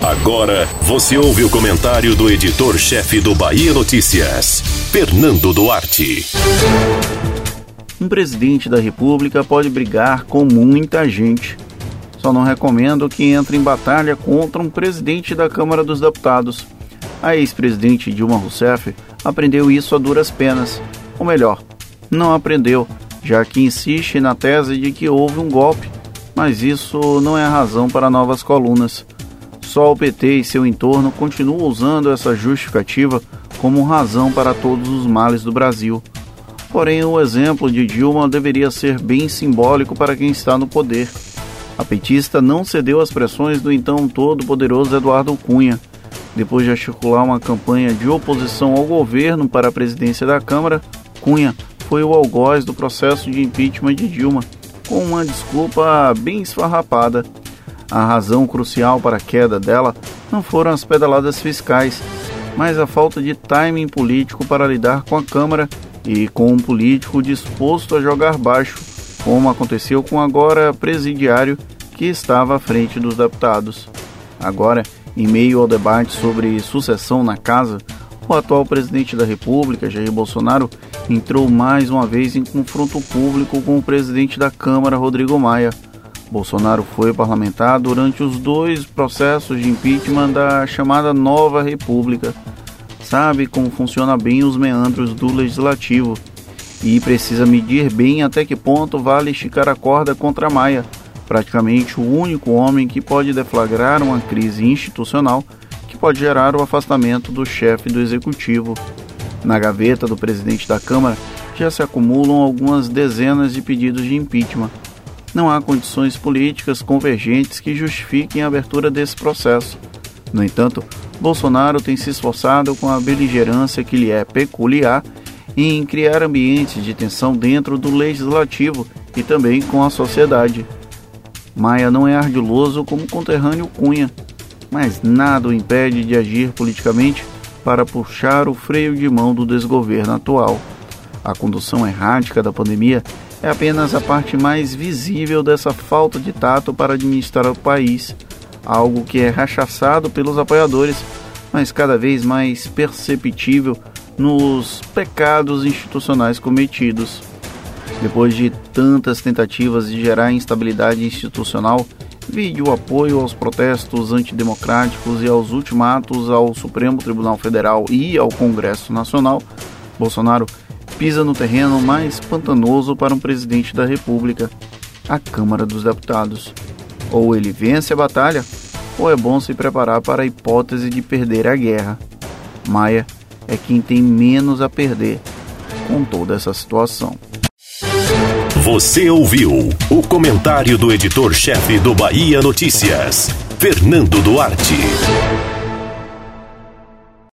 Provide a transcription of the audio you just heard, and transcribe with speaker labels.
Speaker 1: Agora você ouve o comentário do editor-chefe do Bahia Notícias, Fernando Duarte.
Speaker 2: Um presidente da República pode brigar com muita gente. Só não recomendo que entre em batalha contra um presidente da Câmara dos Deputados. A ex-presidente Dilma Rousseff aprendeu isso a duras penas. Ou melhor, não aprendeu, já que insiste na tese de que houve um golpe. Mas isso não é razão para novas colunas. Só o PT e seu entorno continuam usando essa justificativa como razão para todos os males do Brasil. Porém, o exemplo de Dilma deveria ser bem simbólico para quem está no poder. A petista não cedeu às pressões do então todo-poderoso Eduardo Cunha. Depois de articular uma campanha de oposição ao governo para a presidência da Câmara, Cunha foi o algoz do processo de impeachment de Dilma, com uma desculpa bem esfarrapada. A razão crucial para a queda dela não foram as pedaladas fiscais, mas a falta de timing político para lidar com a Câmara e com um político disposto a jogar baixo, como aconteceu com agora presidiário que estava à frente dos deputados. Agora, em meio ao debate sobre sucessão na casa, o atual presidente da República, Jair Bolsonaro, entrou mais uma vez em confronto público com o presidente da Câmara, Rodrigo Maia Bolsonaro foi parlamentar durante os dois processos de impeachment da chamada Nova República. Sabe como funciona bem os meandros do legislativo e precisa medir bem até que ponto vale esticar a corda contra Maia, praticamente o único homem que pode deflagrar uma crise institucional que pode gerar o afastamento do chefe do executivo. Na gaveta do presidente da Câmara já se acumulam algumas dezenas de pedidos de impeachment não há condições políticas convergentes que justifiquem a abertura desse processo. No entanto, Bolsonaro tem se esforçado com a beligerância que lhe é peculiar em criar ambientes de tensão dentro do legislativo e também com a sociedade. Maia não é ardiloso como conterrâneo Cunha, mas nada o impede de agir politicamente para puxar o freio de mão do desgoverno atual. A condução errática da pandemia é apenas a parte mais visível dessa falta de tato para administrar o país, algo que é rechaçado pelos apoiadores, mas cada vez mais perceptível nos pecados institucionais cometidos. Depois de tantas tentativas de gerar instabilidade institucional, vide o apoio aos protestos antidemocráticos e aos ultimatos ao Supremo Tribunal Federal e ao Congresso Nacional, Bolsonaro pisa no terreno mais pantanoso para um presidente da República, a Câmara dos Deputados. Ou ele vence a batalha, ou é bom se preparar para a hipótese de perder a guerra. Maia é quem tem menos a perder com toda essa situação.
Speaker 1: Você ouviu o comentário do editor-chefe do Bahia Notícias, Fernando Duarte.